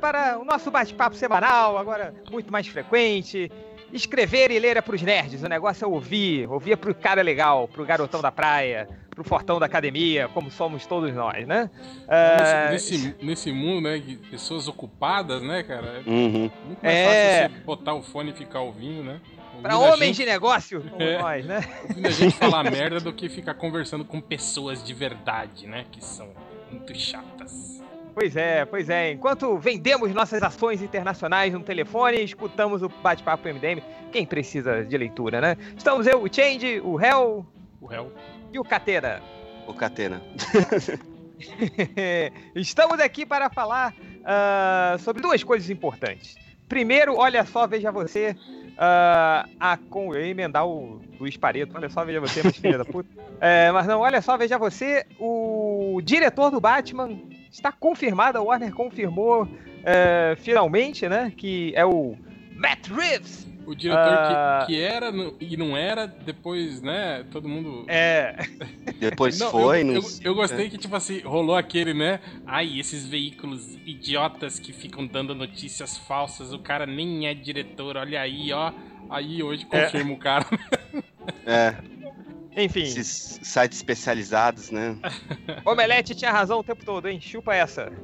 para o nosso bate-papo semanal, agora muito mais frequente. Escrever e ler é pros nerds, o negócio é ouvir. Ouvir é pro cara legal, pro garotão da praia, pro fortão da academia, como somos todos nós, né? Uh... Nesse, nesse, mundo, né, de pessoas ocupadas, né, cara? Uhum. Muito mais é... fácil você botar o fone e ficar ouvindo, né? Pra homens gente... de negócio, como é. nós, né? Ouvindo a gente falar merda do que ficar conversando com pessoas de verdade, né? Que são muito chatas. Pois é, pois é. Enquanto vendemos nossas ações internacionais no telefone, escutamos o bate-papo MDM. Quem precisa de leitura, né? Estamos eu, o Change, o Hell. O Hell. E o Catena. O Catena. Estamos aqui para falar uh, sobre duas coisas importantes. Primeiro, olha só, veja você. Uh, a com eu ia emendar o Luiz Pareto, olha só, veja você, mas filha da puta. É, mas não, olha só, veja você, o diretor do Batman está confirmado, a Warner confirmou é, finalmente, né? Que é o Matt Reeves. O diretor uh... que, ah. que, era e não era, depois, né? Todo mundo. É. Depois não, foi. Eu, eu, eu, gostei que, tipo assim, rolou aquele, né? Ai, esses veículos idiotas que ficam dando notícias falsas. O cara nem é diretor, olha aí, ó. Aí hoje é. confirma é. o cara. É. Enfim. Esses sites especializados, né? Omelete tinha razão o tempo todo, hein? Chupa essa.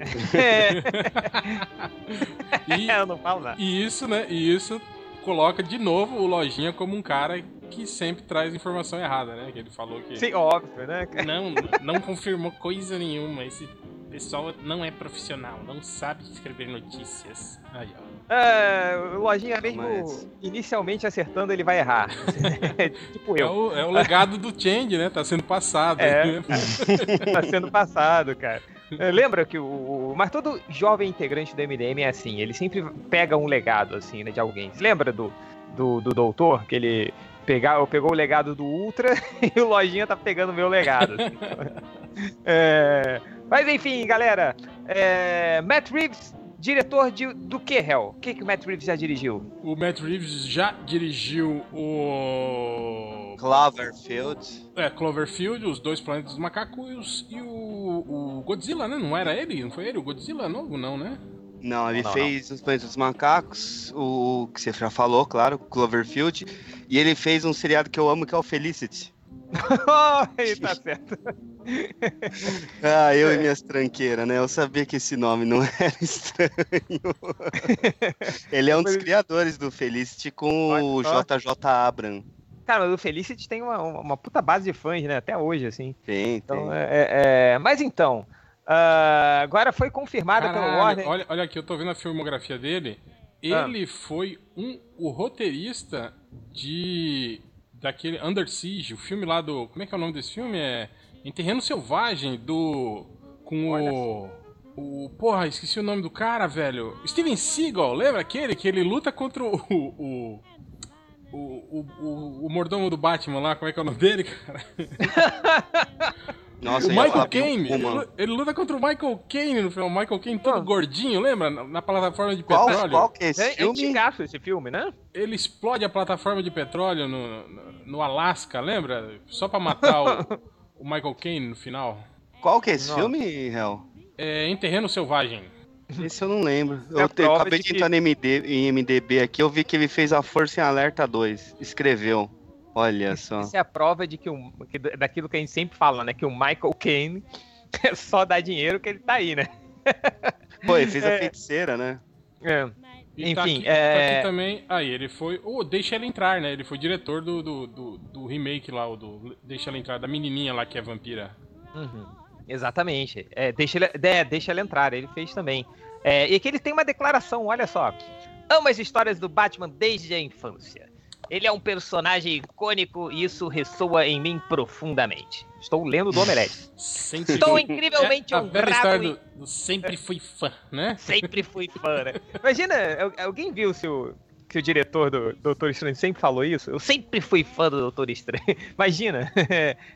e, Eu não falo nada. E isso, né? E isso coloca de novo o Lojinha como um cara que sempre traz informação errada, né? Que ele falou que. Sim, óbvio, né? Não, não confirmou coisa nenhuma. Esse pessoal não é profissional, não sabe escrever notícias. Aí, ó. É, o Lojinha mesmo Mas... inicialmente acertando, ele vai errar. tipo eu. É o, é o, legado do Change, né? Tá sendo passado. É, tá sendo passado, cara. É, lembra que o, Mas todo jovem integrante do MDM é assim, ele sempre pega um legado, assim, né, de alguém. Lembra do, do, do doutor, que ele pegar, pegou o legado do Ultra e o Lojinha tá pegando o meu legado. Assim. é... Mas enfim, galera, é... Matt Reeves Diretor de, do que, Hell? O que, que o Matt Reeves já dirigiu? O Matt Reeves já dirigiu o. Cloverfield. É, Cloverfield, Os Dois Planetas dos Macacos e o, o Godzilla, né? Não era ele? Não foi ele? O Godzilla novo, não, né? Não, ele não, fez não. Os Planetas dos Macacos, o que você já falou, claro, Cloverfield. E ele fez um seriado que eu amo, que é o Felicity. Tá certo. ah, eu é. e minhas tranqueiras, né? Eu sabia que esse nome não era estranho. Ele é um dos criadores do Felicity com o JJ Abram. Cara, o Felicity tem uma, uma puta base de fãs, né? Até hoje, assim. Tem, então, tem. É, é, é mas então, uh, agora foi confirmada pelo Warner. Olha, olha aqui, eu tô vendo a filmografia dele. Ah. Ele ah. foi um, o roteirista de daquele Under Siege, o filme lá do. Como é que é o nome desse filme? É. Em Terreno Selvagem, do. Com Olha. o. O. Porra, esqueci o nome do cara, velho. Steven Seagal, lembra aquele? Que ele luta contra o. o, o, o, o, o mordomo do Batman lá, como é que é o nome dele, cara? Nossa, o Michael Caine, ele, ele, luta contra o Michael Caine no filme. O Michael Caine todo oh. gordinho, lembra? Na, na, plataforma de qual, petróleo. Qual que é esse é, filme? É esse filme, né? Ele explode a plataforma de petróleo no, no, no Alasca, lembra? Só pra matar o, o, Michael Caine no final. Qual que é esse Nossa. filme, Hel? É Em Terreno Selvagem. Esse eu não lembro. É eu te, acabei de, de entrar que... no MD, em MDB aqui, eu vi que ele fez a Força em Alerta 2. Escreveu. Olha só. Isso é a prova de que, o, que daquilo que a gente sempre fala, né? Que o Michael Caine é só dá dinheiro que ele tá aí, né? Pô, ele fez a é. feiticeira, né? É. E tá Enfim, tá aqui, é... tá aqui também. Aí, ele foi. Oh, Deixa ela entrar, né? Ele foi diretor do, do, do, do, remake lá, o do Deixa ela entrar, da menininha lá que é vampira. Uhum. Exatamente. É, deixa, ele, é, deixa ela entrar, ele fez também. É, e aqui ele tem uma declaração, olha só. Amo as histórias do Batman desde a infância. Ele é um personagem icônico e isso ressoa em mim profundamente. Estou lendo do Omelete. Sempre Estou incrivelmente é, honrado. Do, do sempre fui fã, né? Sempre fui fã, né? Imagina, alguém viu se o, que o diretor do Doutor Estranho sempre falou isso? Eu sempre fui fã do Doutor Estranho. Imagina.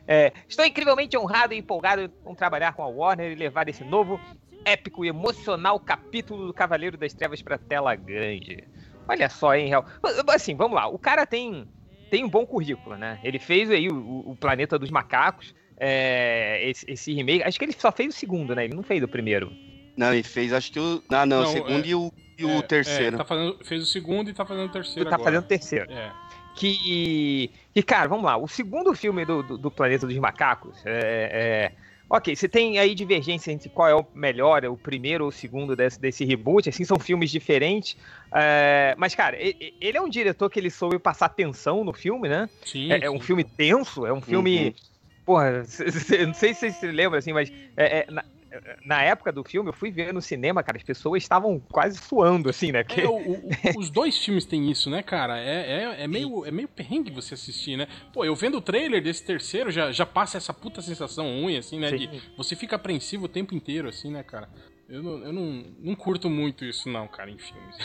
É, estou incrivelmente honrado e empolgado com trabalhar com a Warner e levar esse novo, épico e emocional capítulo do Cavaleiro das Trevas para tela grande. Olha só, hein, Real. Assim, vamos lá. O cara tem, tem um bom currículo, né? Ele fez aí o, o Planeta dos Macacos, é, esse, esse, remake. Acho que ele só fez o segundo, né? Ele não fez o primeiro. Não, ele fez acho que o. Ah, não, não o segundo é, e o, e o é, terceiro. É, tá fazendo, fez o segundo e tá fazendo o terceiro. Tá agora. fazendo o terceiro. É. Que. E, cara, vamos lá. O segundo filme do, do, do Planeta dos Macacos é, é Ok, você tem aí divergência entre qual é o melhor, o primeiro ou o segundo desse, desse reboot, assim, são filmes diferentes. É, mas, cara, ele é um diretor que ele soube passar tensão no filme, né? Sim. É, é um filme tenso, é um filme. Uhum. Porra, não sei se você se lembra, assim, mas é, é, na época do filme, eu fui ver no cinema, cara, as pessoas estavam quase suando, assim, né? Porque... É, o, o, os dois filmes têm isso, né, cara? É, é, é, meio, é meio perrengue você assistir, né? Pô, eu vendo o trailer desse terceiro, já, já passa essa puta sensação ruim, assim, né? De, você fica apreensivo o tempo inteiro, assim, né, cara? Eu, não, eu não, não curto muito isso, não, cara, em filmes.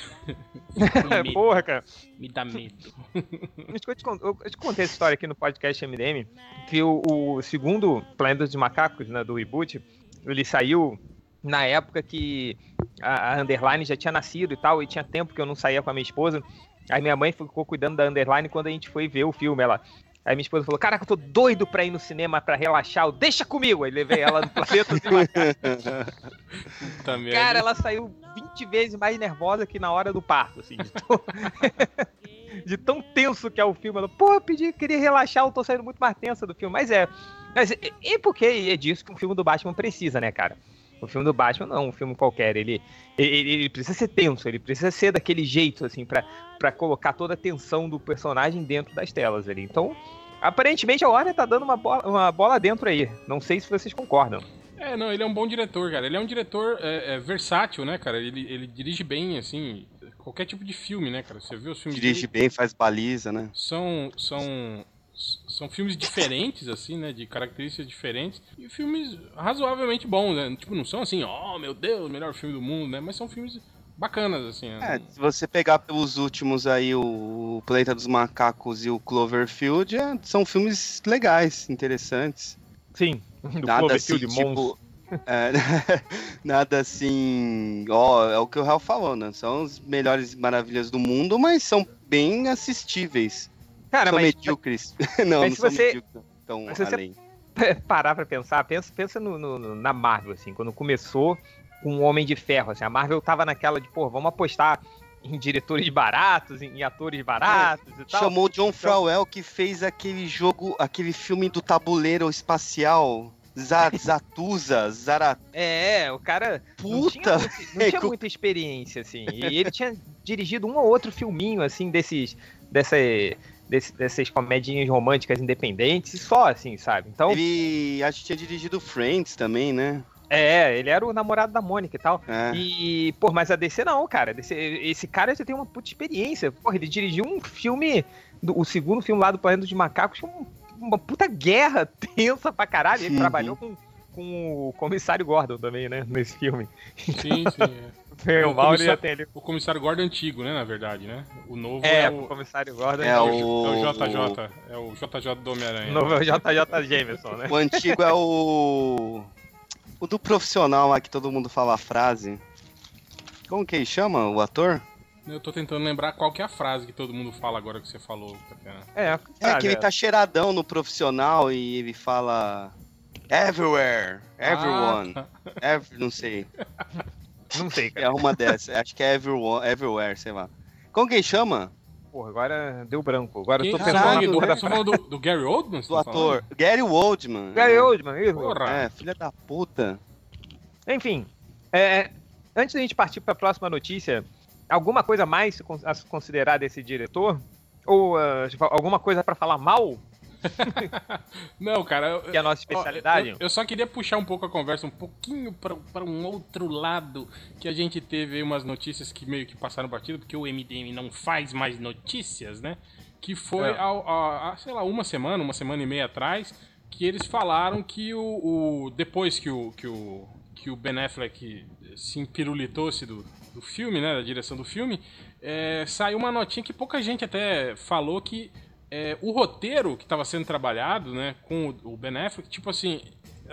Porra, cara. Me dá medo. eu, te, eu, te contei essa história aqui no podcast MDM, que o, o segundo Planeta dos Macacos, né, do reboot, ele saiu na época que a, a Underline já tinha nascido e tal, e tinha tempo que eu não saía com a minha esposa. Aí minha mãe ficou cuidando da Underline quando a gente foi ver o filme. Ela, Aí minha esposa falou: Caraca, eu tô doido pra ir no cinema pra relaxar. Deixa comigo! Aí levei ela no planeta Também. Cara, ela saiu 20 vezes mais nervosa que na hora do parto, assim. De tão, de tão tenso que é o filme. Ela, pô, eu pedi, queria relaxar, eu tô saindo muito mais tensa do filme. Mas é. Mas e, e porque é disso que um filme do Batman precisa, né, cara? O filme do Batman não é um filme qualquer. Ele, ele, ele, precisa ser tenso, ele precisa ser daquele jeito, assim, para colocar toda a tensão do personagem dentro das telas ali. Então, aparentemente a Warner tá dando uma bola, uma bola dentro aí. Não sei se vocês concordam. É, não, ele é um bom diretor, cara. Ele é um diretor é, é, versátil, né, cara? Ele, ele dirige bem, assim, qualquer tipo de filme, né, cara? Você viu os filmes Dirige dele? bem, faz baliza, né? São, são são filmes diferentes, assim, né? De características diferentes. E filmes razoavelmente bons, né? Tipo, não são assim, oh meu Deus, melhor filme do mundo, né? Mas são filmes bacanas, assim. Né? É, se você pegar pelos últimos aí, o Planeta dos Macacos e o Cloverfield, é, são filmes legais, interessantes. Sim, do Nada Cloverfield assim, tipo, é, nada assim, ó, é o que o Real falou, né? São as melhores maravilhas do mundo, mas são bem assistíveis. Cara, são mas, medíocres. não, mas não se você, tão se além. Você parar pra pensar, pensa, pensa no, no, na Marvel, assim, quando começou com o Homem de Ferro, assim, a Marvel tava naquela de, pô, vamos apostar em diretores baratos, em, atores baratos é, e tal. Chamou o John então... que fez aquele jogo, aquele filme do tabuleiro espacial. Zatusa, Zarat... É, o cara Puta. não tinha, não tinha muita experiência, assim. E ele tinha dirigido um ou outro filminho, assim, desses, dessa, desse, dessas comedinhas românticas independentes, só assim, sabe? Então. Ele acho que tinha dirigido Friends também, né? É, ele era o namorado da Mônica e tal. É. E, pô, mas a DC não, cara. DC, esse cara já tem uma puta experiência. Porra, ele dirigiu um filme, do, o segundo filme lá do Planeta dos Macacos, um, uma puta guerra tensa pra caralho. Ele trabalhou com, com o comissário Gordon também, né? Nesse filme. Sim, sim. É. É, o, o, comissário, tem o comissário Gordon antigo, né, na verdade, né? O novo é, é o... o comissário Gordon é, o... é o JJ, é o JJ do Homem-Aranha. O novo é o JJ Jameson, né? O antigo é o... O do profissional lá que todo mundo fala a frase. Como que ele chama, o ator? Eu tô tentando lembrar qual que é a frase que todo mundo fala agora que você falou, Tatiana. É, é que ele tá cheiradão no profissional e ele fala... Everywhere, everyone, ah. every, não sei. Não sei, cara. É uma dessas. Acho que é Everyone, Everywhere, sei lá. Como que chama? Porra, agora deu branco. Agora Quem eu tô pensando do, Você tá falando do, do, Gary Oldman? Do tá ator. Falando? Gary Oldman. Gary é. Oldman, isso. Porra. É, filha da puta. Enfim, é, antes da gente partir para a próxima notícia, alguma coisa mais a se considerar desse diretor? Ou uh, alguma coisa para falar mal Não, cara. Eu, que é a nossa especialidade. Eu, eu, só queria puxar um pouco a conversa um pouquinho para um outro lado que a gente teve umas notícias que meio que passaram batido, porque o MDM não faz mais notícias, né? Que foi, é. a, a, sei lá, uma semana, uma semana e meia atrás, que eles falaram que o, o depois que o, que o, que o Ben Affleck se empirulitou-se do, do filme, né, da direção do filme, é, saiu uma notinha que pouca gente até falou que é, o roteiro que estava sendo trabalhado, né, com o, Ben Affleck, tipo assim,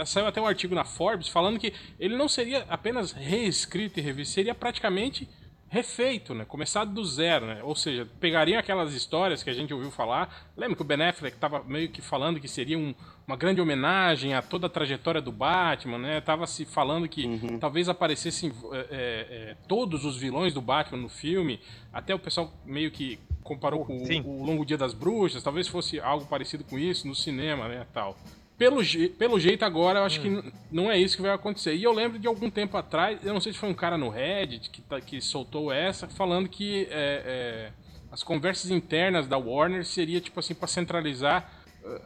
saiu até um artigo na Forbes falando que ele não seria apenas reescrito e revisto, seria praticamente refeito, né? Começado do zero, né? Ou seja, pegariam aquelas histórias que a gente ouviu falar. Lembra que o Ben Affleck estava meio que falando que seria um, uma grande homenagem a toda a trajetória do Batman, né? Tava se falando que uhum. talvez aparecessem é, é, todos os vilões do Batman no filme. Até o pessoal meio que comparou com o, o Longo Dia das Bruxas. Talvez fosse algo parecido com isso no cinema, né? Tal pelo, pelo jeito agora, eu acho hum. que não é isso que vai acontecer. E eu lembro de algum tempo atrás, eu não sei se foi um cara no Reddit que, tá, que soltou essa, falando que é, é, as conversas internas da Warner seria tipo assim para centralizar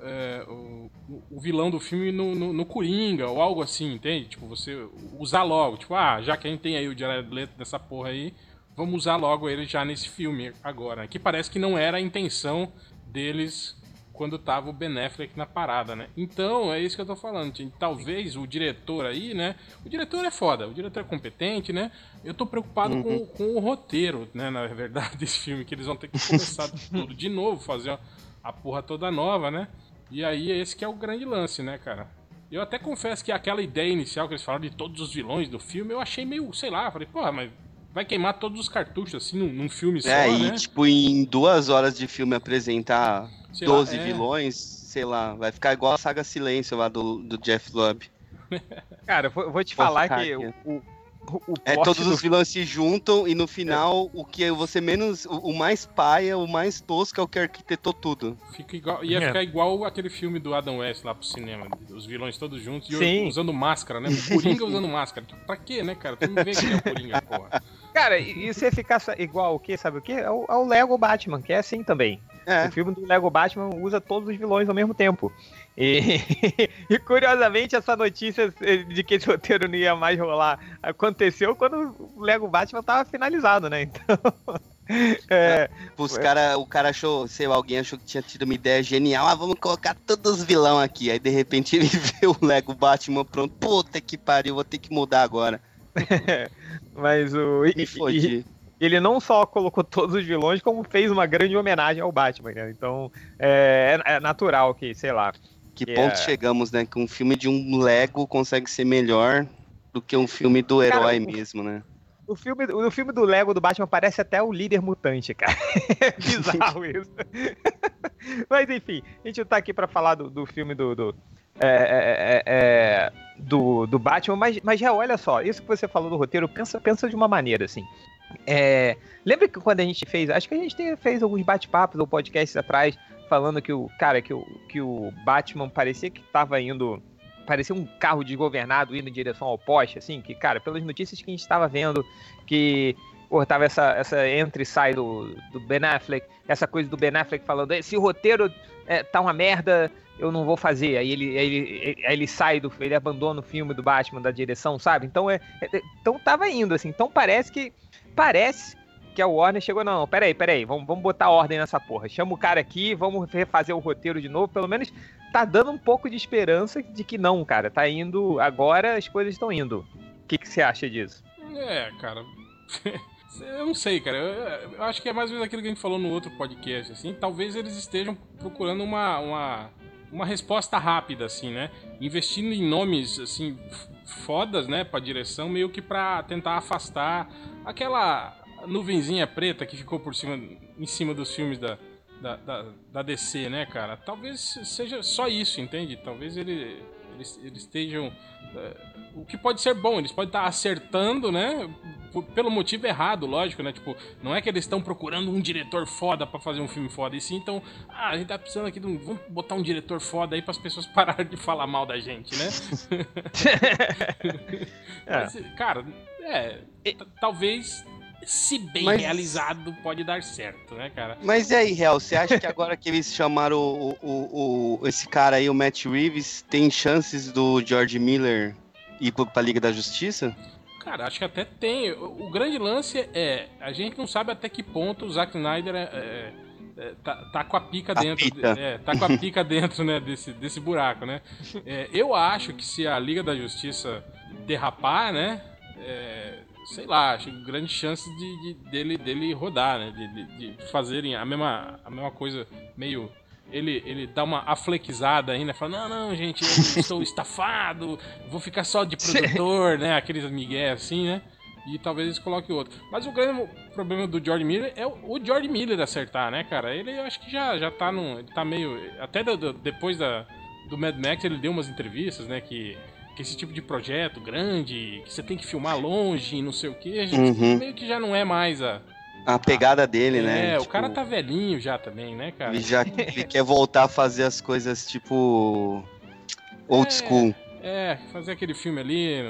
é, o, o, vilão do filme no, no, no, Coringa ou algo assim, entende? Tipo, você usar logo, tipo, ah, já que a gente tem aí o Jared Leto dessa porra aí, vamos usar logo ele já nesse filme agora. Que parece que não era a intenção deles quando tava o Ben Affleck na parada, né? Então, é isso que eu tô falando. Talvez o diretor aí, né? O diretor é foda, o diretor é competente, né? Eu tô preocupado uhum. com, com, o roteiro, né? Na verdade, desse filme, que eles vão ter que começar tudo de novo, fazer a porra toda nova, né? E aí, esse que é o grande lance, né, cara? Eu até confesso que aquela ideia inicial que eles falaram de todos os vilões do filme, eu achei meio, sei lá, falei, porra, mas vai queimar todos os cartuchos, assim, num, num filme só, É, e, né? tipo, em duas horas de filme apresentar sei 12 lá, é... vilões, sei lá, vai ficar igual a saga Silêncio lá do, do Jeff Lubb. Cara, eu vou te falar que o, o, o é, todos do... os vilões se juntam e no final é. o que você menos. O, o, mais paia, o mais tosco é o que arquitetou tudo. Fica igual, ia é. ficar igual aquele filme do Adam West lá pro cinema. Os vilões todos juntos e usando máscara, né? O Coringa usando máscara. Pra quê, né, cara? Tu não vê que é o Coringa, porra. Cara, e se ficar igual o que, sabe o que? É o, é Lego Batman, que é assim também. É. O filme do Lego Batman usa todos os vilões ao mesmo tempo. E, e, curiosamente, essa notícia de que esse roteiro não ia mais rolar aconteceu quando o Lego Batman estava finalizado, né? Então. É, Os cara, o cara achou, sei lá, alguém achou que tinha tido uma ideia genial. Ah, vamos colocar todos os vilão aqui. Aí de repente ele vê o Lego Batman pronto. Puta que pariu, vou ter que mudar agora. Mas o. Me fodi ele não só colocou todos os vilões, como fez uma grande homenagem ao Batman, né? Então é, é, natural que, sei lá. Que, que ponto é... chegamos, né? Que um filme de um Lego consegue ser melhor do que um filme do herói cara, mesmo, né? O filme, o filme do Lego do Batman parece até o líder mutante, cara. É bizarro isso. Mas enfim, a gente tá aqui para falar do, do filme do, do é, é, é, é, do, do Batman, mas, mas já olha só, isso que você falou do roteiro, pensa, pensa de uma maneira assim. É, lembra que quando a gente fez, acho que a gente fez alguns bate-papos ou podcasts atrás, falando que o cara, que o, que o Batman parecia que estava indo. Parecia um carro desgovernado indo em direção ao poste, assim, que, cara, pelas notícias que a gente estava vendo, que pô, tava essa, essa entra e sai do, do Ben Affleck, essa coisa do Ben Affleck falando, esse roteiro é, tá uma merda, eu não vou fazer. Aí ele, aí ele, aí ele sai do. ele abandona o filme do Batman da direção, sabe? Então é. é então tava indo, assim. Então parece que parece que a Warner chegou, não, peraí, peraí, vamos, vamos botar ordem nessa porra. Chama o cara aqui, vamos refazer o roteiro de novo. Pelo menos tá dando um pouco de esperança de que não, cara. Tá indo. Agora as coisas estão indo. O que, que você acha disso? É, cara. Eu não sei, cara. Eu, eu, acho que é mais ou menos aquilo que a gente falou no outro podcast, assim. Talvez eles estejam procurando uma, uma, uma resposta rápida, assim, né? Investindo em nomes, assim, fodas, né, pra direção, meio que pra tentar afastar aquela nuvenzinha preta que ficou por cima, em cima dos filmes da, da, da, da DC, né, cara? Talvez seja só isso, entende? Talvez ele, eles, eles estejam. É, o que pode ser bom, eles podem estar acertando, né? Pelo motivo errado, lógico, né? Tipo, não é que eles estão procurando um diretor foda para fazer um filme foda, e sim, então, ah, a gente tá precisando aqui de um. Vamos botar um diretor foda aí para as pessoas pararem de falar mal da gente, né? é. Mas, cara, é. Talvez se bem Mas... realizado, pode dar certo, né, cara? Mas e aí, Real, você acha que agora que eles chamaram o, o, o, esse cara aí, o Matt Reeves, tem chances do George Miller ir pra Liga da Justiça? Cara, acho que até tem. O, o, grande lance é, a gente não sabe até que ponto o Zack Snyder é, é, é tá, tá, com a pica a dentro. É, tá com a pica dentro, né, desse, desse buraco, né? É, eu acho que se a Liga da Justiça derrapar, né? É, sei lá, acho grande chance de, de, dele, dele rodar, né? De, de, de fazerem a mesma, a mesma coisa meio ele, ele dá uma aflequizada ainda, fala, não, não, gente, eu estou estafado, vou ficar só de produtor, né? Aqueles migué assim, né? e talvez eles coloquem outro. Mas o grande problema do George Miller é o George Miller acertar, né, cara? Ele eu acho que já, já tá num. Ele tá meio. Até do, do, depois da, do Mad Max ele deu umas entrevistas, né? Que, que esse tipo de projeto grande, que você tem que filmar longe e não sei o que, a gente uhum. meio que já não é mais a. A pegada dele, é, né? É, tipo, o cara tá velhinho já também, né, cara? Ele já ele quer voltar a fazer as coisas tipo. old é, school. É, fazer aquele filme ali,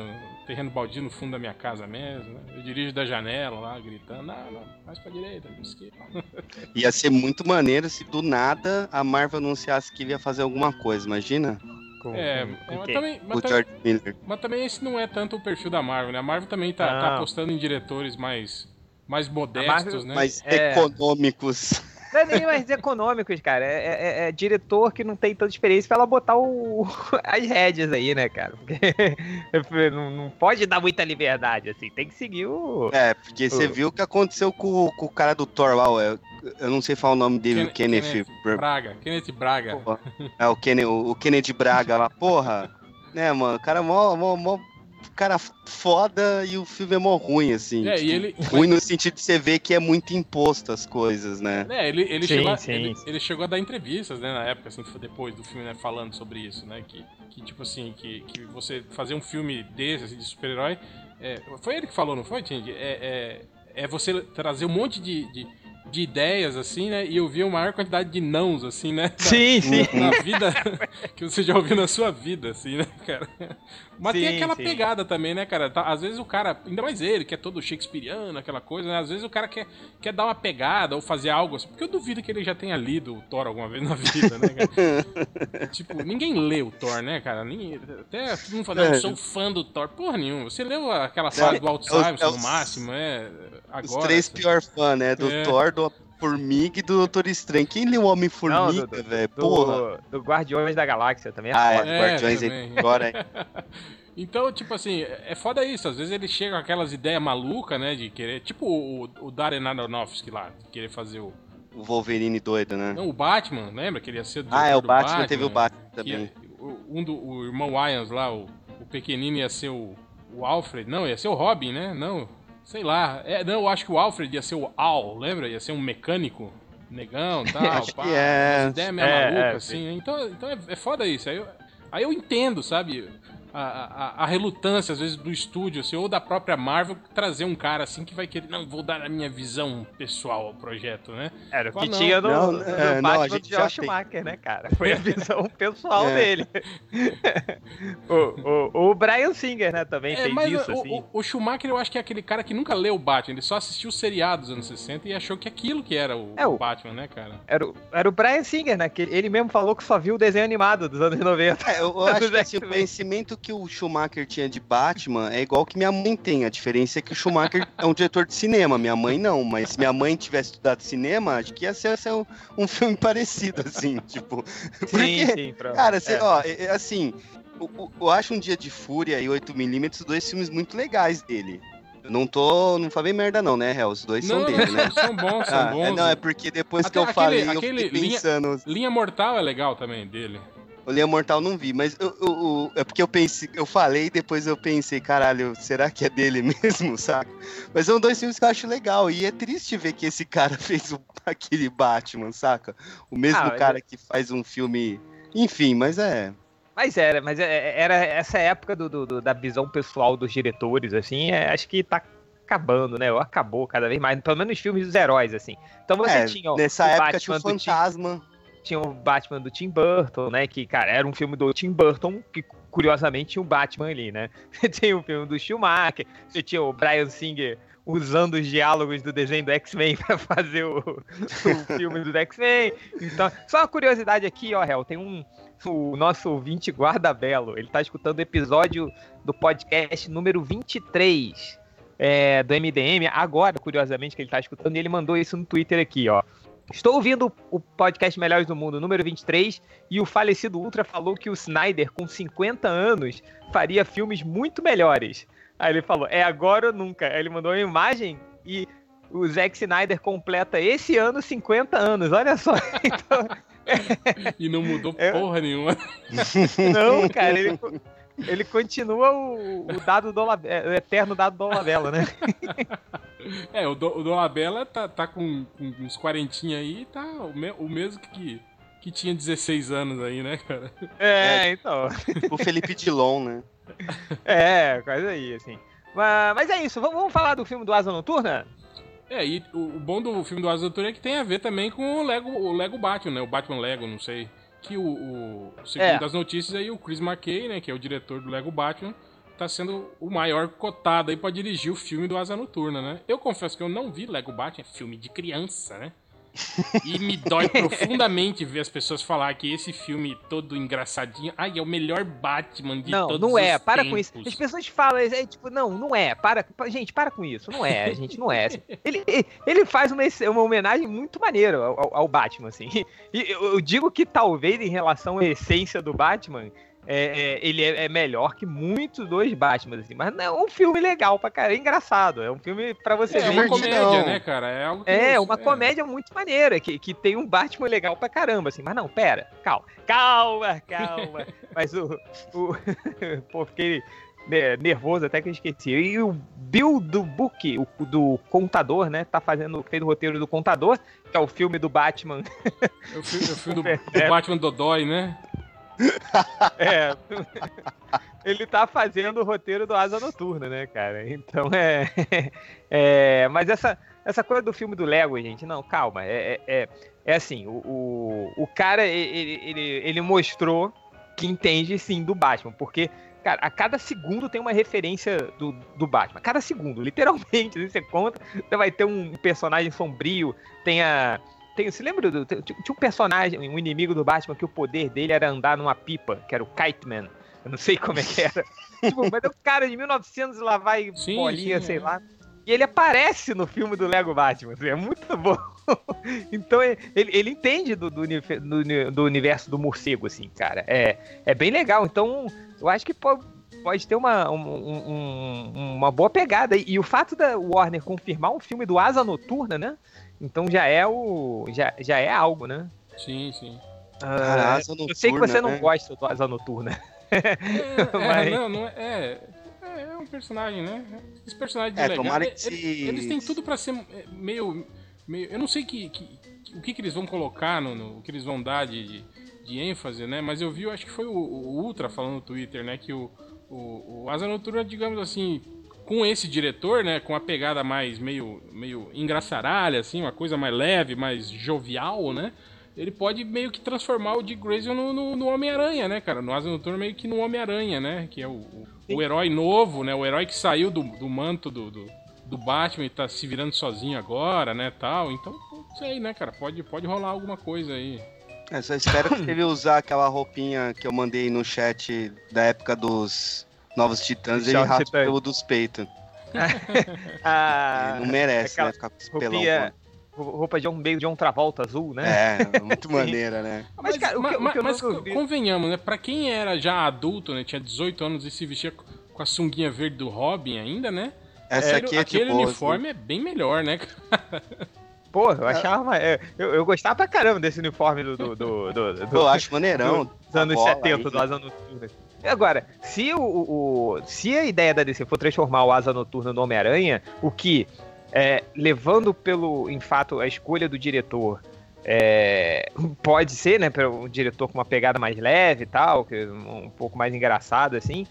terreno baldio no fundo da minha casa mesmo. Né? Eu dirijo da janela lá, gritando, não, não, mais pra direita, não esquerda. Ia ser muito maneiro se do nada a Marvel anunciasse que ia fazer alguma coisa, imagina? Com, é, com mas, também, mas, também, mas, também, esse não é tanto o perfil da Marvel, né? A Marvel também tá, tá apostando em diretores mais, mais modestos, né? Mais é... econômicos. Não é nem mais econômicos, cara. É, é, é, diretor que não tem tanta experiência pra ela botar o, as rédeas aí, né, cara? Porque não, não, pode dar muita liberdade, assim. Tem que seguir o. É, porque o... você viu o que aconteceu com, com, o cara do Thor lá, eu, eu não sei falar o nome dele, Ken, Kenneth, Kenneth Braga. Kenneth Braga. Porra. É, o, Ken, o, o Kenneth Braga lá, porra. Né, mano, o cara é mó, mó, mó cara foda e o filme é mó ruim, assim. É, tipo, e ele... Ruim no sentido de você ver que é muito imposto as coisas, né? É, ele, ele, sim, chegou, a, sim. Ele, ele, chegou a dar entrevistas, né, na época, assim, depois do filme, né, falando sobre isso, né? Que, que tipo assim, que, que você fazer um filme desse, assim, de super-herói. É, foi ele que falou, não foi, Tindy? É, é, é você trazer um monte de, de de ideias, assim, né? E eu vi a maior quantidade de nãos, assim, né? Sim, sim. Na vida que você já ouviu na sua vida, assim, né, cara? Mas sim, tem aquela sim. pegada também, né, cara? Tá, às vezes o cara, ainda mais ele, que é todo shakespeariano, aquela coisa, né? Às vezes o cara quer, quer dar uma pegada ou fazer algo assim, porque eu duvido que ele já tenha lido o Thor alguma vez na vida, né, cara? tipo, ninguém lê o Thor, né, cara? Nem, até todo mundo fala, é. eu sou fã do Thor. Porra nenhuma. Você leu aquela fase é, do Alzheimer, é no máximo, é... Agora, os três pior fãs, né? Do é. Thor, do Formiga e do Doutor Estranho. Quem leu Homem-Formiga, velho? Porra. Do Guardiões da Galáxia também é ah, foda. É, Guardiões também. agora, é. Então, tipo assim, é foda isso. Às vezes ele chega com aquelas ideias malucas, né? De querer. Tipo o, o Darren Aronofsky lá, de querer fazer o. O Wolverine doido, né? Não, o Batman, lembra? Que ele ia ser do. Ah, é, o Batman, Batman, teve o Batman também. um do, o irmão Wyans lá, o, o pequenino ia ser o, o Alfred. Não, ia ser o Robin, né? Não. Sei lá. É, não, eu acho que o Alfred ia ser o Al, lembra? Ia ser um mecânico. Negão e tal. acho pá, que é. Ideia meio é, maluca, é, assim. Então, então é, é foda isso. Aí eu, aí eu entendo, sabe? A, a, a, relutância, às vezes, do estúdio, assim, ou da própria Marvel, trazer um cara assim que vai querer, não, vou dar a minha visão pessoal ao projeto, né? Era o que não, tinha no, não, no, é, no Batman de Josh Schumacher, né, cara? Foi a visão pessoal é. dele. o, o, o, Brian Singer, né, também é, fez mas isso, o, assim. O, o, Schumacher, eu acho que é aquele cara que nunca leu o Batman, ele só assistiu o seriado dos anos 60 e achou que aquilo que era o, é, o Batman, né, cara? Era, era o Brian Singer, né, que ele mesmo falou que só viu o desenho animado dos anos 90. É, eu, eu acho que assim, o conhecimento que o Schumacher tinha de Batman é igual que minha mãe tem. A diferença é que o Schumacher é um diretor de cinema, minha mãe não. Mas se minha mãe tivesse estudado cinema, acho que ia ser, ser um, um, filme parecido, assim, tipo. Porque, sim, sim, pra... Cara, é. ó, assim, eu, eu acho Um Dia de Fúria e 8mm dois filmes muito legais dele. Eu não tô. Não falei merda, não, né, Hel? Os dois não, são dele, né? São bons, são ah, bons. É, não, é porque depois Até que eu aquele, falei, aquele eu fiquei pensando. Linha, linha Mortal é legal também dele. O Linha Mortal não vi, mas eu, eu, eu, é porque eu pensei, eu falei e depois eu pensei, caralho, será que é dele mesmo, saca? Mas são dois filmes que eu acho legal. E é triste ver que esse cara fez o, aquele Batman, saca? O mesmo ah, cara que faz um filme. Enfim, mas é. Mas era, mas é, é, era essa época do, do, da visão pessoal dos diretores, assim, é, acho que tá acabando, né? Ou acabou cada vez mais, pelo menos nos filmes dos heróis, assim. Então você é, tinha. Nessa época Batman tinha o Fantasma tinha o Batman do Tim Burton, né? Que, cara, era um filme do Tim Burton, que curiosamente tinha o Batman ali, né? Você tinha o filme do Schumacher, você tinha o Brian Singer usando os diálogos do desenho do X-Men para fazer o, o filme do X-Men. Então, só uma curiosidade aqui, ó, Hel, tem um o nosso ouvinte Guarda Belo, ele tá escutando o episódio do podcast número 23 é, do MDM, agora, curiosamente, que ele tá escutando, e ele mandou isso no Twitter aqui, ó. Estou ouvindo o podcast Melhores do Mundo, número 23, e o falecido Ultra falou que o Snyder, com 50 anos, faria filmes muito melhores. Aí ele falou, é agora ou nunca. Aí ele mandou uma imagem e o Zack Snyder completa esse ano 50 anos, olha só. Então, e não mudou é... porra nenhuma. Não, cara, ele, ele continua o, o dado do é, o eterno dado do Olabella, né? É, o, do, o Dolabella tá, tá com, com uns quarentinha aí, tá o, me, o mesmo que, que tinha 16 anos aí, né, cara? É, é então. O Felipe Dilon, né? É, quase aí, assim. Mas, mas é isso, vamos, vamos falar do filme do Asa Noturna? É, e o, o, bom do filme do Asa Noturna é que tem a ver também com o Lego, o Lego Batman, né? O Batman Lego, não sei. Que o, o segundo é. das notícias aí, o Chris McKay, né? Que é o diretor do Lego Batman, tá sendo o maior cotado aí pra dirigir o filme do Asa Noturna, né? Eu confesso que eu não vi Lego Batman, é filme de criança, né? E me dói profundamente ver as pessoas falar que esse filme todo engraçadinho, ai, é o melhor Batman de não, todos Não, não é, para tempos. com isso. As pessoas falam, é, tipo, não, não é, para, gente, para com isso, não é, gente, não é. Ele, ele faz uma, uma homenagem muito maneira ao, ao Batman, assim. E eu digo que talvez em relação à essência do Batman, é, é, ele é, é, melhor que muitos dois Batman, assim, mas não é um filme legal pra cara, é engraçado, é um filme pra você é, ver. É uma comédia, né, cara? É, algo é uma é. comédia muito maneira, que, que tem um Batman legal pra caramba, assim, mas não, pera, calma, calma, calma, mas o, o pô, fiquei nervoso até que eu esqueci, e o Bill do Book, o do Contador, né, tá fazendo, fez o roteiro do Contador, que é o filme do Batman. É o filme, é o filme do, do Batman Dodói, né? É. Ele tá fazendo o roteiro do Asa Noturna, né, cara? Então é. é mas essa, essa coisa do filme do Lego, gente, não, calma. É, é, é assim, o, o, o cara, ele, ele, ele mostrou que entende sim do Batman, porque cara, a cada segundo tem uma referência do, do Batman. Cada segundo, literalmente. Você conta, você vai ter um personagem sombrio, tem a, tem, você lembra do. Tinha um personagem, um inimigo do Batman, que o poder dele era andar numa pipa, que era o Kite Man. Eu não sei como é que era. tipo, mas é um cara de 1900 e lá vai sim, bolinha, sim, sei é. lá. E ele aparece no filme do Lego Batman. Assim, é muito bom. então ele, ele entende do, do, do, do, universo do morcego, assim, cara. É, é bem legal. Então, eu acho que pode, pode ter uma, um, um, uma boa pegada. E o fato da Warner confirmar um filme do Asa Noturna, né? Então já é o. Já, já é algo, né? Sim, sim. Ah, noturna, eu sei que você não né? gosta do Asa Noturna. É, é, Mas... não, não é, é, é. um personagem, né? Esse personagem é, legal. Eles, eles têm tudo pra ser meio. meio eu não sei que, que, o que, que eles vão colocar, no, no, o que eles vão dar de, de, de, ênfase, né? Mas eu vi, eu acho que foi o, o Ultra falando no Twitter, né? Que o, o, o Asa Noturna, digamos assim, com esse diretor, né, com a pegada mais meio, meio engraçaralha, assim, uma coisa mais leve, mais jovial, né, ele pode meio que transformar o Dick Grayson no, no, no Homem-Aranha, né, cara, no Asa Noturna meio que no Homem-Aranha, né, que é o, o, o, herói novo, né, o herói que saiu do, do manto do, do, do, Batman e tá se virando sozinho agora, né, tal, então, não sei, né, cara, pode, pode rolar alguma coisa aí. É, só espero que ele usar aquela roupinha que eu mandei no chat da época dos Novos Titãs, ele raspa pelo dos peitos. ah, não merece, né? Ficar com esse pelão. Roupa de um meio de um travolta azul, né? É, muito maneira, né? Mas, cara, mas, o que, mas, o que mas convenhamos, né? Pra quem era já adulto, né? Tinha 18 anos e se vestia com a sunguinha verde do Robin ainda, né? Essa aqui é Aquele tipo, uniforme assim. é bem melhor, né, Porra, eu achava. Eu, eu, gostava pra caramba desse uniforme do. do, do, do, do acho maneirão. Dos anos 70, do Asa Noturna. Agora, se, o, o, se a ideia da DC for transformar o Asa Noturna no Homem-Aranha, o que, é, levando pelo, em fato, a escolha do diretor, é, pode ser, né, para um diretor com uma pegada mais leve e tal, que um pouco mais engraçado, assim.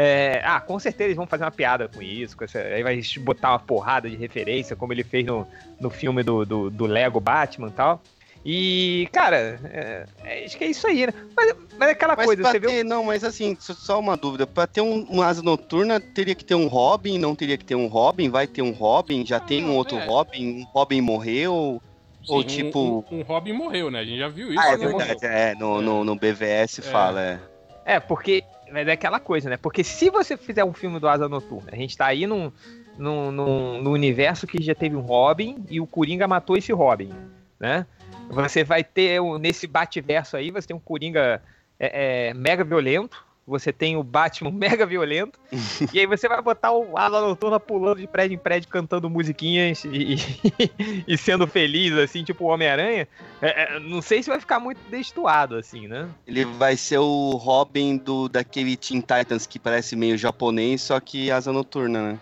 É, ah, com certeza eles vão fazer uma piada com isso, com essa, aí vai botar uma porrada de referência, como ele fez no, no filme do, do, do Lego Batman e tal. E, cara, é, é, acho que é isso aí, né? Mas, mas é aquela mas coisa, você ter, viu? Não, mas assim, só uma dúvida. Pra ter um, uma asa noturna, teria que ter um Robin, não teria que ter um Robin, vai ter um Robin, já ah, tem um outro é. Robin, um Robin morreu. Sim, ou tipo. Um, um, um, Robin morreu, né? A gente já viu isso. Ah, é verdade, é. No, no, no BVS é. fala, é. É, porque. Mas é aquela coisa, né? Porque se você fizer um filme do Asa Noturna, a gente tá aí num, num, num, num universo que já teve um Robin e o Coringa matou esse Robin, né? Você vai ter, nesse bate-verso aí, você tem um Coringa é, é, mega violento, você tem o Batman mega violento, e aí você vai botar o Asa Noturna pulando de prédio em prédio, cantando musiquinhas e, e, e sendo feliz, assim, tipo o Homem-Aranha. É, é, não sei se vai ficar muito destoado, assim, né? Ele vai ser o Robin do, daquele Teen Titans que parece meio japonês, só que Asa Noturna, né?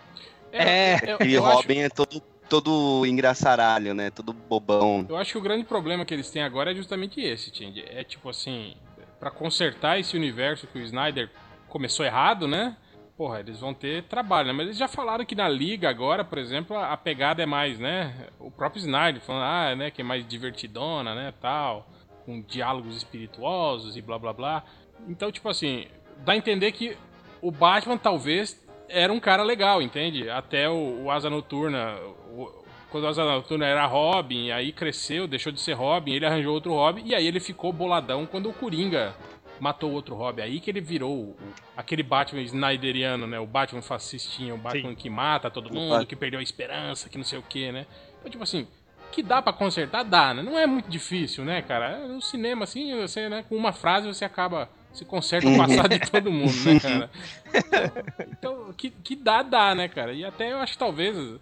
É, aquele Robin acho... é todo todo engraçaralho, né? Todo bobão. Eu acho que o grande problema que eles têm agora é justamente esse, Tindy. É tipo assim, para consertar esse universo que o Snyder começou errado, né? Porra, eles vão ter trabalho, né? Mas eles já falaram que na liga agora, por exemplo, a pegada é mais, né? O próprio Snyder falando, ah, né, que é mais divertidona, né, tal, com diálogos espirituosos e blá blá blá. Então, tipo assim, dá a entender que o Batman talvez era um cara legal, entende? Até o, o Asa Noturna, o, quando o Asa Noturna era Robin, aí cresceu, deixou de ser Robin, ele arranjou outro Robin, e aí ele ficou boladão quando o Coringa matou outro Robin. Aí que ele virou o, aquele Batman Snyderiano, né? O Batman fascistinho, o Batman Sim. que mata todo mundo, que perdeu a esperança, que não sei o que, né? Então, tipo assim, que dá para consertar, dá, né? Não é muito difícil, né, cara? No cinema, assim, você, né, com uma frase você acaba você conserta o passado de todo mundo, né, cara? Então, que, que dá, dá, né, cara? E até eu acho que talvez é,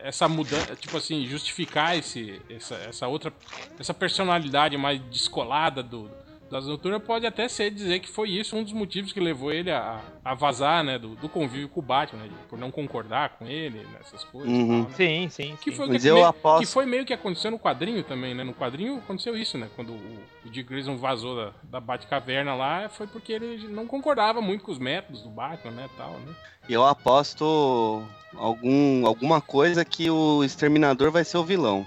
essa mudança, tipo assim, justificar esse, essa, essa outra, essa personalidade mais descolada do, das noturnas pode até ser dizer que foi isso um dos motivos que levou ele a, a vazar, né, do, do, convívio com o Batman, né, por não concordar com ele nessas coisas. Uhum. Tal, né? Sim, sim. Que sim. foi, que, meio, aposto... que foi meio que aconteceu no quadrinho também, né? No quadrinho aconteceu isso, né? Quando o, o Dick Grayson vazou da, da Batcaverna lá, foi porque ele não concordava muito com os métodos do Batman, né, tal, né? Eu aposto algum, alguma coisa que o Exterminador vai ser o vilão.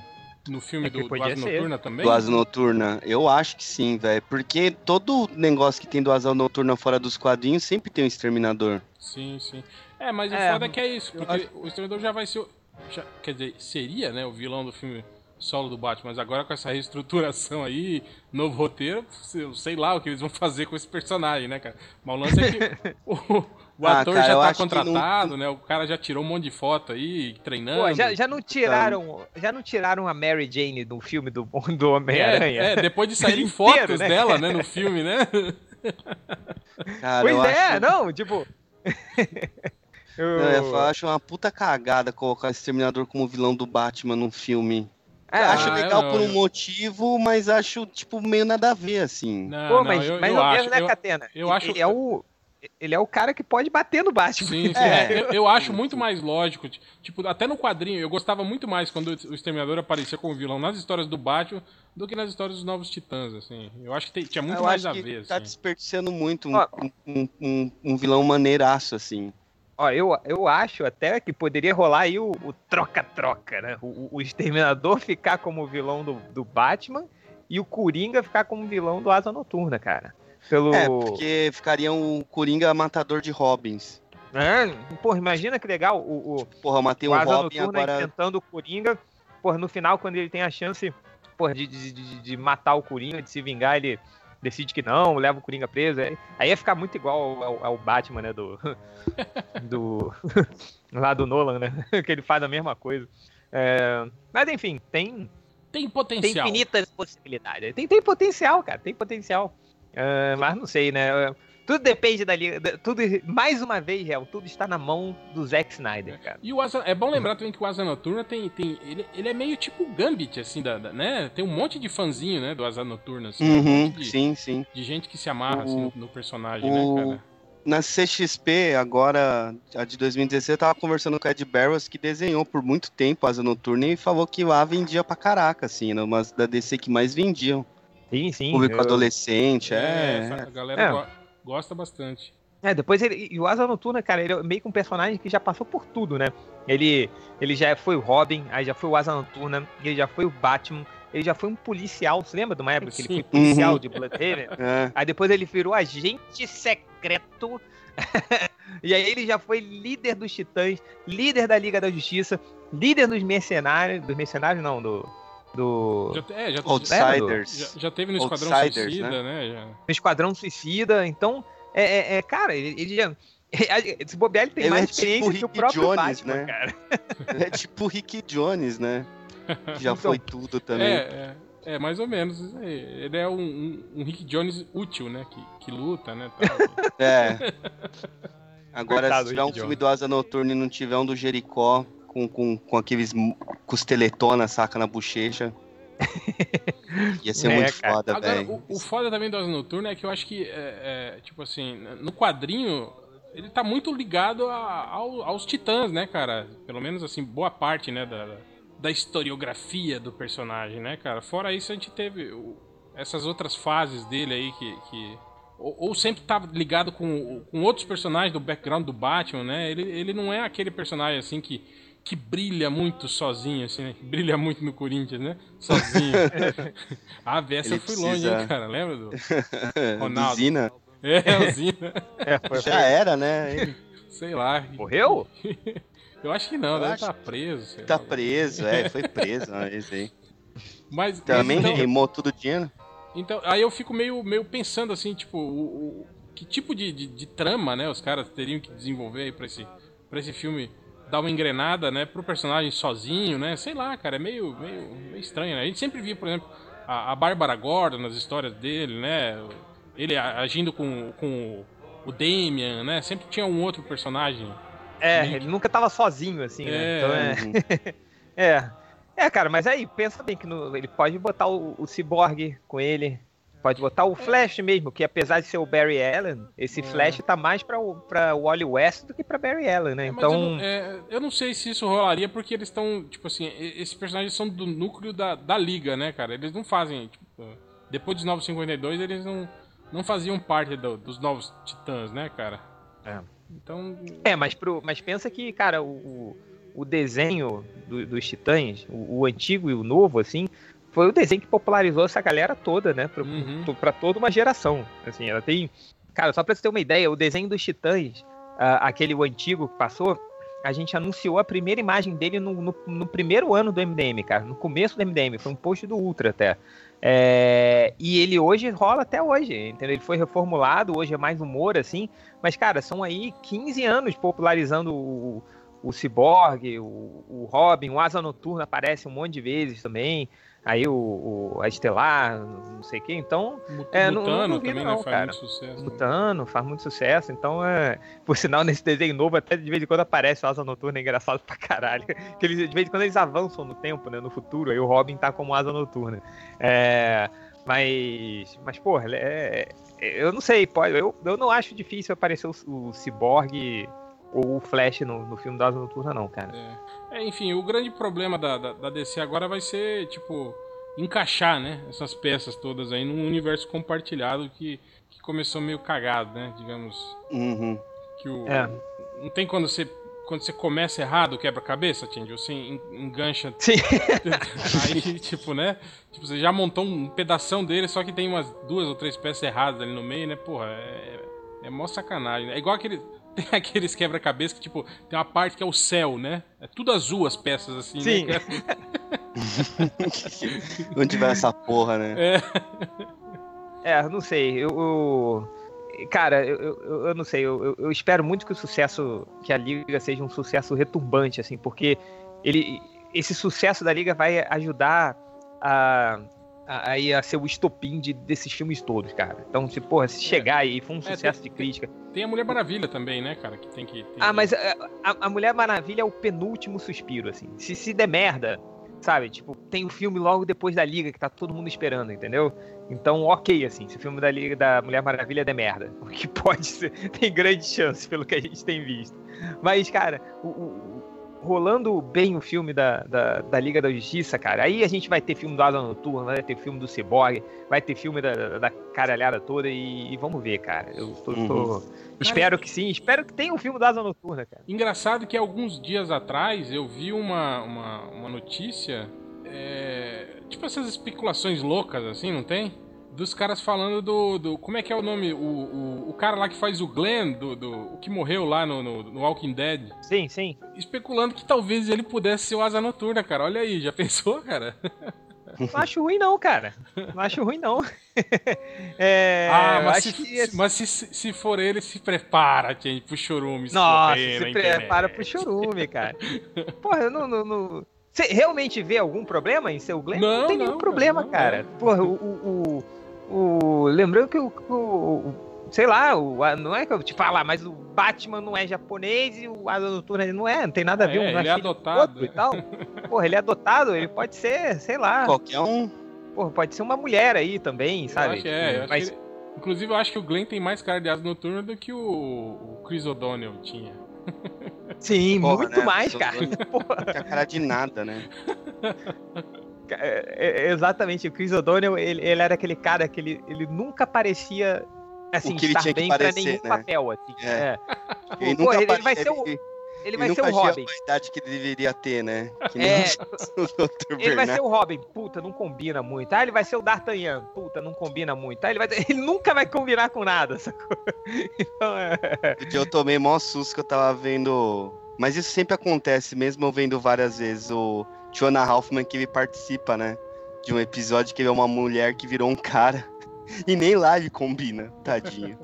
No filme é do, do Asa ser. Noturna também? Do Asa Noturna, eu acho que sim, velho. Porque todo negócio que tem do Asa Noturna fora dos quadrinhos sempre tem um Exterminador. Sim, sim. É, mas é, o foda é que é isso, porque acho... o Exterminador já vai ser. Já, quer dizer, seria, né, o vilão do filme solo do Batman, mas agora com essa reestruturação aí, novo roteiro, sei lá o que eles vão fazer com esse personagem, né, cara? Mas o lance é que o, o ah, ator cara, já tá contratado, não... né? O cara já tirou um monte de foto aí, treinando. Pô, já, já não tiraram, já não tiraram a Mary Jane do filme do, do Homem-Aranha? É, é, depois de saírem fotos né? dela, né, no filme, né? Cara, pois é, acho... não, tipo... eu... Não, eu acho uma puta cagada colocar esse Terminador como vilão do Batman num filme. É, acho ah, legal não, por um eu... motivo, mas acho, tipo, meio nada a ver, assim. Não, Pô, mas, eu, mas eu acho, né, Catena? Eu, acho... É o ele é o cara que pode bater no Batman. Sim, sim. É. Eu, eu, acho muito mais lógico. Tipo, até no quadrinho, eu gostava muito mais quando o Exterminador aparecia como vilão nas histórias do Batman do que nas histórias dos Novos Titãs, assim. Eu acho que tem, tinha muito eu mais a ver, tá assim. Tá desperdiçando muito um, um, um, um, vilão maneiraço, assim. Ó, eu, eu acho até que poderia rolar aí o troca-troca, né? O, o, Exterminador ficar como vilão do, do Batman e o Coringa ficar como vilão do Asa Noturna, cara. Pelo... É, porque ficaria um Coringa matador de Robins. É, porra, imagina que legal o, o porra, matei o um Robin agora enfrentando o Coringa, porra, no final quando ele tem a chance, porra, de, de, de, de matar o Coringa, de se vingar, ele decide que não, leva o Coringa preso, aí ia ficar muito igual ao, ao Batman, né, do do lá do Nolan, né, que ele faz a mesma coisa. É, mas enfim, tem tem potencial. Tem infinitas possibilidades. Tem, tem potencial, cara, tem potencial. Uh, mas não sei, né? Tudo depende da liga. Tudo, mais uma vez, Real, tudo está na mão do Zack Snyder, cara. E o Asa, é bom lembrar também que o Asa Noturna tem. tem ele, ele é meio tipo o Gambit, assim, da, da, né? Tem um monte de fãzinho, né, do Asa Noturna, assim. Uhum, um de, sim, sim. De gente que se amarra, assim, o, assim, no, no personagem, né, o, né, cara? Na CXP, agora, a de 2016, eu tava conversando com o Ed Barrows, que desenhou por muito tempo Asa Noturna e falou que lá vendia pra caraca, assim, né? Umas da DC que mais vendiam. Sim, sim. Público eu... adolescente, é. é. A galera é. Go gosta bastante. É, depois ele. E o Asa Noturna, cara, ele é meio que um personagem que já passou por tudo, né? Ele, ele já foi o Robin, aí já foi o Asa Noturna, ele já foi o Batman, ele já foi um policial. Você lembra de uma época que ele foi policial uhum. de Bloodhaven? É. Aí depois ele virou agente secreto. e aí ele já foi líder dos Titãs, líder da Liga da Justiça, líder dos mercenários. Dos mercenários, não, do do. Já, é, já, Outsiders. Já, já, teve no Esquadrão Outsiders, Suicida, né? né? Já. No Esquadrão Suicida, então. É, é, é cara, ele, ele já. Esse bobear ele tem ele mais é experiência tipo que o próprio Jones, Batman, né? cara. é tipo o Rick Jones, né? Já então, foi tudo também. É, é. É, mais ou menos. Ele é um, um, um Rick Jones útil, né? Que, que luta, né? é. Agora, Coitado, se tiver um filme do Asa Noturna e não tiver um do Jericó com, com, com aqueles costeletona, saca na bochecha. Ia ser é, muito cara. foda, velho. O, o, foda também do Asa Noturna é que eu acho que, é, é, tipo assim, no quadrinho, ele tá muito ligado a, a, aos titãs, né, cara? Pelo menos, assim, boa parte, né, da, da historiografia do personagem, né, cara? Fora isso, a gente teve essas outras fases dele aí que. que ou, ou, sempre tá ligado com, com outros personagens do background do Batman, né? Ele, ele não é aquele personagem assim que, que brilha muito sozinho, assim, né? Brilha muito no Corinthians, né? Sozinho. ah, essa fui precisa... longe, hein, cara? Lembra do Ronaldo? Zina. É, o Zina. É, Já era, né? Sei lá. Morreu? Eu acho que não, eu deve estar tá preso. Tá preso, é, foi preso, aí. Mas, Também então, queimou tudo dinheiro. Então, aí eu fico meio, meio pensando assim, tipo, o, o que tipo de, de, de, trama, né, os caras teriam que desenvolver aí pra esse, pra esse filme dar uma engrenada, né, pro personagem sozinho, né, sei lá, cara, é meio, meio, meio estranho, né? A gente sempre via, por exemplo, a, a Bárbara Gordon nas histórias dele, né, ele agindo com, com o Damian, né, sempre tinha um outro personagem é, ele nunca tava sozinho, assim, né? É. Então é. é. É, cara, mas aí, pensa bem que no, ele pode botar o, o Cyborg com ele. Pode botar o Flash mesmo, que apesar de ser o Barry Allen, esse é. Flash tá mais pra, o, pra Wally West do que pra Barry Allen, né? Então. Eu não, é, eu não, sei se isso rolaria, porque eles estão, tipo assim, esses personagens são do núcleo da, da liga, né, cara? Eles não fazem, tipo, depois dos 952, eles não, não faziam parte do, dos novos titãs, né, cara? É. Então. É, mas, pro, mas pensa que, cara, o, o desenho do, dos Titãs, o, o, antigo e o novo, assim, foi o desenho que popularizou essa galera toda, né? Pra, uhum. pra toda uma geração. Assim, ela tem. Cara, só pra você ter uma ideia, o desenho dos Titãs, uh, aquele o antigo que passou, a gente anunciou a primeira imagem dele no, no, no, primeiro ano do MDM, cara. No começo do MDM, foi um post do Ultra até. É, e ele hoje rola até hoje, entendeu? Ele foi reformulado, hoje é mais humor, assim. Mas, cara, são aí 15 anos popularizando o, o Cyborg, o, o Robin, o Asa Noturna aparece um monte de vezes também aí o, o a Estelar, não sei o que, então... É, Mutano não, não também né, não, faz cara. muito sucesso. Né? Mutano faz muito sucesso, então é... Por sinal, nesse desenho novo, até de vez em quando aparece o Asa Noturna, é engraçado pra caralho. Que eles, de vez em quando eles avançam no tempo, né, no futuro, aí o Robin tá como Asa Noturna. É... Mas, mas porra, é, é, eu não sei, pode, eu, eu não acho difícil aparecer o, o Cyborg ou o Flash no, no filme da Asa Noturna, não, cara. É. é. enfim, o grande problema da, da, da, DC agora vai ser, tipo, encaixar, né, essas peças todas aí num universo compartilhado que, que começou meio cagado, né, digamos. Uhum. Que o, é. Não tem quando você quando você começa errado o quebra-cabeça, Tindy, você engancha. Sim. Aí, tipo, né? Tipo, você já montou um pedação dele, só que tem umas duas ou três peças erradas ali no meio, né? Porra, é, é mó sacanagem. É igual aquele. Tem aqueles quebra-cabeça que, tipo, tem uma parte que é o céu, né? É tudo azul as peças, assim, Sim. né? Onde vai essa porra, né? É, é não sei. Eu. eu... Cara, eu, eu, eu, não sei, eu, eu, espero muito que o sucesso, que a Liga seja um sucesso retumbante, assim, porque ele, esse sucesso da Liga vai ajudar a, aí a ser o estopim de, desses filmes todos, cara. Então, se, porra, se chegar aí, foi um é, sucesso tem, de crítica. Tem a Mulher Maravilha também, né, cara? Que tem que. Tem... Ah, mas a, a, Mulher Maravilha é o penúltimo suspiro, assim. Se, se der merda, sabe? Tipo, tem o filme logo depois da Liga que tá todo mundo esperando, entendeu? Então, ok, assim, se o filme da Liga da Mulher Maravilha der merda. O que pode ser, tem grande chance, pelo que a gente tem visto. Mas, cara, o, o rolando bem o filme da, da, da, Liga da Justiça, cara, aí a gente vai ter filme do Asa Noturna, vai ter filme do Cyborg, vai ter filme da, da caralhada toda e, e vamos ver, cara. Eu tô, uhum. tô... espero que sim, espero que tenha um filme do Asa Noturna, cara. Engraçado que alguns dias atrás eu vi uma, uma, uma notícia, é... tipo essas especulações loucas assim, não tem? Dos caras falando do, do. Como é que é o nome? O, o, o cara lá que faz o Glenn, do, do, o que morreu lá no, no, no, Walking Dead. Sim, sim. Especulando que talvez ele pudesse ser o Asa Noturna, cara. Olha aí, já pensou, cara? Não acho ruim, não, cara. Não acho ruim, não. é, ah, mas, se, que... mas se, se for ele, se prepara, gente, pro chorume. Nossa, se prepara pro chorume, cara. Porra, eu não, não, não Você realmente vê algum problema em ser o Glenn? Não, não tem nenhum não, problema, não, cara. Não. Porra, o, o, o, o. Lembrando que o, o sei lá, o, não é que eu te falar, mas o Batman não é japonês e o Asa Noturna não é, não tem nada a ver. É, um ele é adotado. E tal. Porra, ele é adotado, ele pode ser, sei lá. Qualquer um. Porra, pode ser uma mulher aí também, sabe? Eu acho, é, eu mas... Ele, inclusive, eu acho que o Glenn tem mais cara de Asa Noturna do que o, o Chris O'Donnell tinha. Sim, Porra, muito né? mais, cara. Porra. a cara de nada, né? É, é, exatamente, o Chris O'Donnell, ele, ele, era aquele cara que ele, ele nunca parecia assim, o que ele tinha que parecer, nenhum né? papel, assim. É. é. Ele, Pô, ele vai ser o. Ele, vai ser o Robin. a idade que ele deveria ter, né? Que é, ele vai ser o Robin, puta, não combina muito. Ah, ele vai ser o D'Artagnan, puta, não combina muito. Ah, ele, vai... ele nunca vai combinar com nada, sacou? Então, é... Eu tomei mó susto que eu tava vendo. Mas isso sempre acontece, mesmo eu vendo várias vezes o Jonah Hoffman que ele participa, né? De um episódio que ele é uma mulher que virou um cara. E nem lá ele combina, tadinho.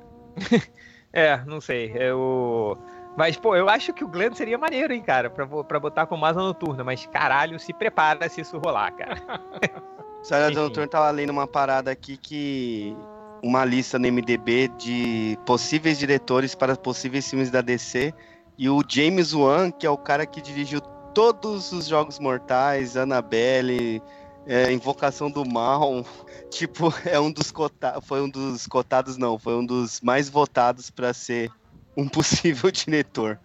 é, não sei. Eu. Mas, pô, eu acho que o Glenn seria maneiro, hein, cara, pra, pra botar com asa noturna. Mas, caralho, se prepara se isso rolar, cara. Asa noturna tava lendo uma parada aqui que. Uma lista no MDB de possíveis diretores para possíveis filmes da DC. E o James Wan, que é o cara que dirigiu todos os Jogos Mortais, Annabelle, é, Invocação do Mal, tipo, é um dos cotados, foi um dos cotados não, foi um dos mais votados para ser um possível diretor.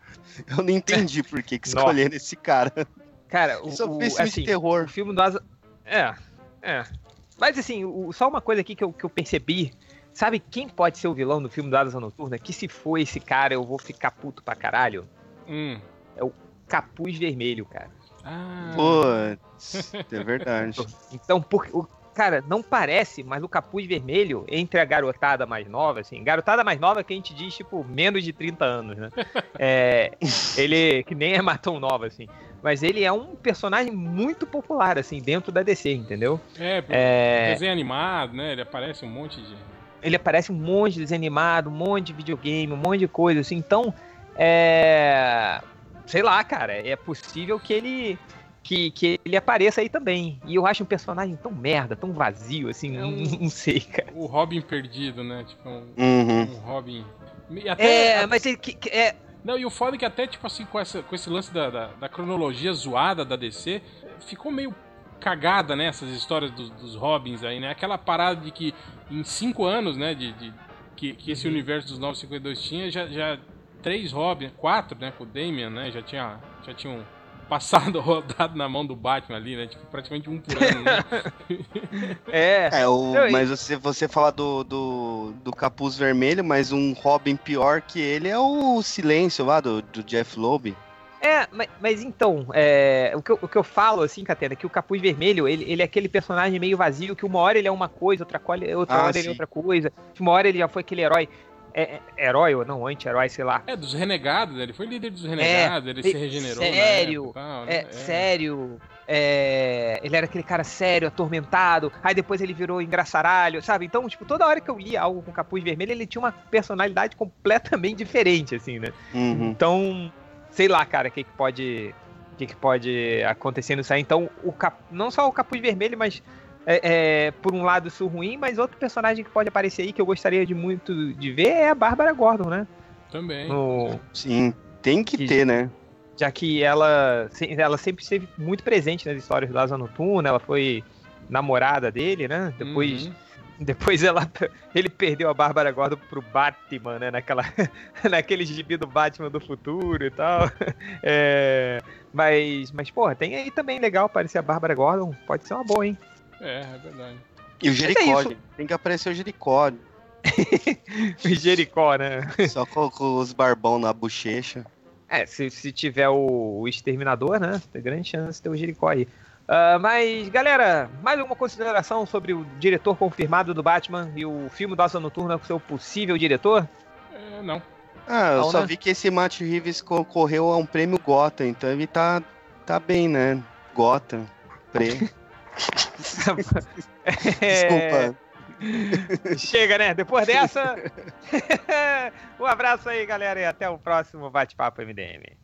Eu não entendi por que, que escolheram esse cara. Cara, o, Só assim, de terror. O filme do Asa... É, é. Mas assim, o, só uma coisa aqui que eu, que eu percebi. Sabe quem pode ser o vilão do filme do Asa Noturna? Que se for esse cara, eu vou ficar puto pra caralho. Hum. É o Capuz Vermelho, cara. Ah. Putz, é verdade. Então, por, o, cara, não parece, mas o capuz vermelho, entre a garotada mais nova, assim, garotada mais nova que a gente diz, tipo, menos de 30 anos, né? É, ele, que nem é matão nova, assim. Mas ele é um personagem muito popular, assim, dentro da DC, entendeu? É, é... desenho animado, né? Ele aparece um monte de. Ele aparece um monte de desenho animado, um monte de videogame, um monte de coisa, assim. Então, é sei lá, cara, é possível que ele que, que ele apareça aí também. E eu acho um personagem tão merda, tão vazio, assim, é um, não sei, cara. O Robin perdido, né? Tipo, um, uhum. um Robin. Até, é, mas ele. Que, que, é... Não, e o foda é que até, tipo assim, com, essa, com esse lance da, da, da cronologia zoada da DC, ficou meio cagada, né? Essas histórias dos, dos Robins aí, né? Aquela parada de que em cinco anos, né? De, de que, que esse uhum. universo dos 952 tinha, já, já três Robin, quatro, né? Com o Damian, né? Já tinha, já tinham passado, rodado na mão do Batman ali, né? Tipo, praticamente um por ano, né? é. é o, mas você, você fala do, do, do capuz vermelho, mas um Robin pior que ele é o Silêncio lá, do, do Jeff Loeb. É, mas, mas então, é, o, que eu, o que eu falo, assim, Catena, é que o Capuz Vermelho, ele, ele é aquele personagem meio vazio, que uma hora ele é uma coisa, outra, outra ah, hora sim. ele é outra coisa, uma hora ele já foi aquele herói é, é, herói ou não, anti-herói, sei lá. É, dos renegados, né? ele foi líder dos renegados, é, ele se regenerou. Sério, tal, né? é, é, sério. É, ele era aquele cara sério, atormentado, aí depois ele virou engraçaralho, sabe? Então, tipo, toda hora que eu lia algo com capuz vermelho, ele tinha uma personalidade completamente diferente, assim, né? Uhum. Então, sei lá, cara, o que, que pode. O que, que pode acontecer nisso aí? Então, o cap... não só o capuz vermelho, mas é, é, por um lado isso ruim, mas outro personagem que pode aparecer aí que eu gostaria de muito de ver é a Bárbara Gordon, né? Também. No... Sim, tem que, que ter, né? Já que ela, ela sempre esteve muito presente nas histórias do Asa Noturna, ela foi namorada dele, né? Depois, uhum. depois ela, ele perdeu a Bárbara Gordon pro Batman, né? Naquela, naquele gibi do Batman do futuro e tal. É, mas, mas, porra, tem aí também legal aparecer a Bárbara Gordon, pode ser uma boa, hein? É, é verdade. E o Jericó, é tem que aparecer o Jericó. o Jericó, né? Só com, com, os barbão na bochecha. É, se, se tiver o, o Exterminador, né? Tem grande chance de ter o Jericó aí. Uh, mas, galera, mais alguma consideração sobre o diretor confirmado do Batman e o filme Nossa Noturna com seu possível diretor? É, não. Ah, eu não, só né? vi que esse Matt Reeves concorreu a um prêmio Gotham, então ele tá, tá bem, né? Gotham, prêmio. Desculpa. Chega, né? Depois dessa. um abraço aí, galera, e até o próximo Bate-Papo MDM.